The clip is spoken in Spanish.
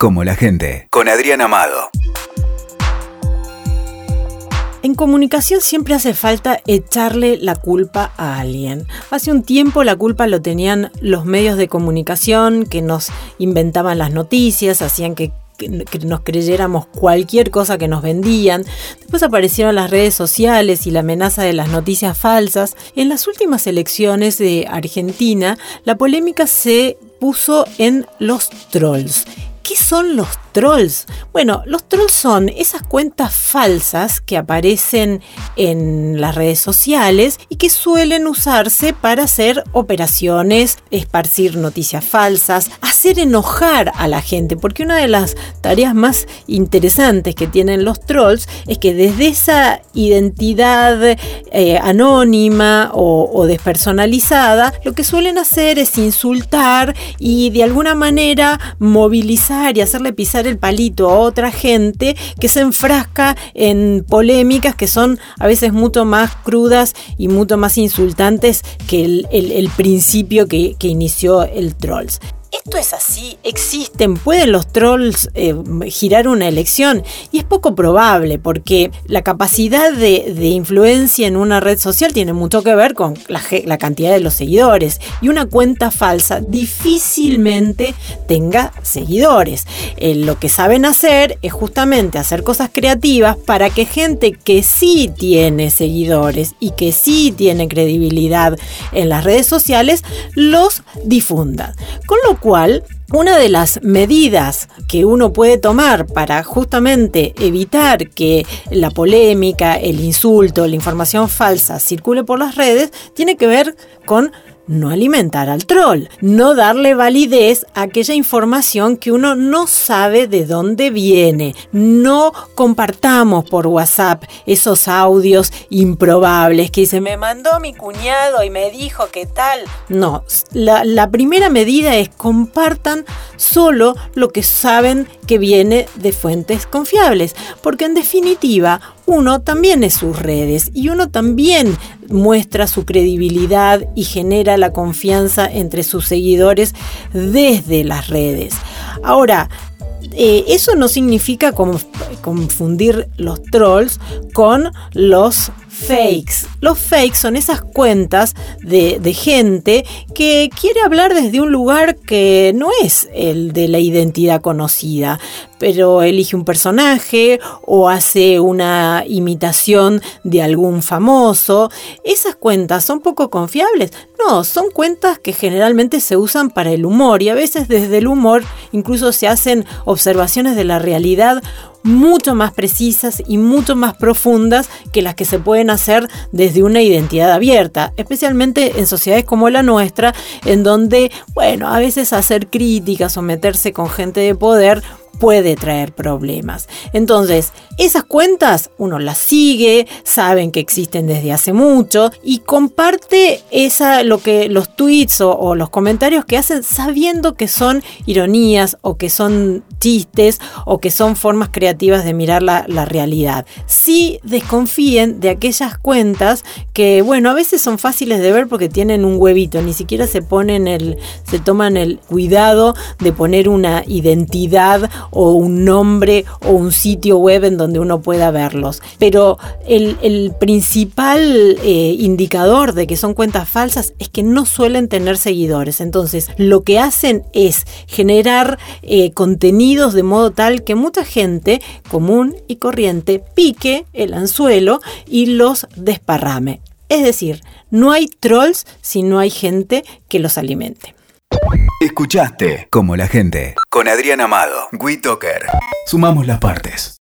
como la gente, con Adrián Amado. En comunicación siempre hace falta echarle la culpa a alguien. Hace un tiempo la culpa lo tenían los medios de comunicación que nos inventaban las noticias, hacían que nos creyéramos cualquier cosa que nos vendían. Después aparecieron las redes sociales y la amenaza de las noticias falsas. En las últimas elecciones de Argentina, la polémica se puso en los trolls. ¿Qué son los trolls? Bueno, los trolls son esas cuentas falsas que aparecen en las redes sociales y que suelen usarse para hacer operaciones, esparcir noticias falsas, hacer enojar a la gente, porque una de las tareas más interesantes que tienen los trolls es que desde esa identidad eh, anónima o, o despersonalizada, lo que suelen hacer es insultar y de alguna manera movilizar y hacerle pisar el palito a otra gente que se enfrasca en polémicas que son a veces mucho más crudas y mucho más insultantes que el, principio que, inició el Trolls. Esto es así, existen, pueden los trolls eh, girar una elección y es poco probable porque la capacidad de, influencia en una red social tiene mucho que ver con la, cantidad de los seguidores y una cuenta falsa difícilmente tenga seguidores. Eh, lo que saben hacer es justamente hacer cosas creativas para que gente que sí tiene seguidores y que sí tiene credibilidad en las redes sociales los difunda. Con lo cual, una de las medidas que uno puede tomar para justamente evitar que la polémica, el insulto, la información falsa circule por las redes, tiene que ver con no alimentar al troll, no darle validez a aquella información que uno no sabe de dónde viene. No compartamos por WhatsApp esos audios improbables que se me mandó mi cuñado y me dijo que tal. No, la, la primera medida es compartan solo lo que saben que viene de fuentes confiables, porque en definitiva uno también es sus redes y uno también muestra su credibilidad y genera la confianza entre sus seguidores desde las redes. Ahora, eh, eso no significa confundir los trolls con los fakes. Los fakes son esas cuentas de, gente que quiere hablar desde un lugar que no es el de la identidad conocida, pero elige un personaje o hace una imitación de algún famoso. Esas cuentas son poco confiables. No, son cuentas que generalmente se usan para el humor y a veces desde el humor incluso se hacen observaciones de la realidad mucho más precisas y mucho más profundas que las que se pueden hacer desde una identidad abierta, especialmente en sociedades como la nuestra, en donde, bueno, a veces hacer críticas o meterse con gente de poder puede traer problemas. Entonces, esas cuentas uno las sigue, saben que existen desde hace mucho y comparte esa, lo que los tweets o, los comentarios que hacen sabiendo que son ironías o que son chistes o que son formas creativas de mirar la, la realidad. Sí desconfíen de aquellas cuentas que, bueno, a veces son fáciles de ver porque tienen un huevito, ni siquiera se ponen el, se toman el cuidado de poner una identidad o un nombre o un sitio web en donde uno pueda verlos. Pero el, principal eh, indicador de que son cuentas falsas es que no suelen tener seguidores. Entonces, lo que hacen es generar eh, contenidos de modo tal que mucha gente común y corriente pique el anzuelo y los desparrame. Es decir, no hay trolls si no hay gente que los alimente. Escuchaste como la gente con Adrián Amado, WeToker. Sumamos las partes.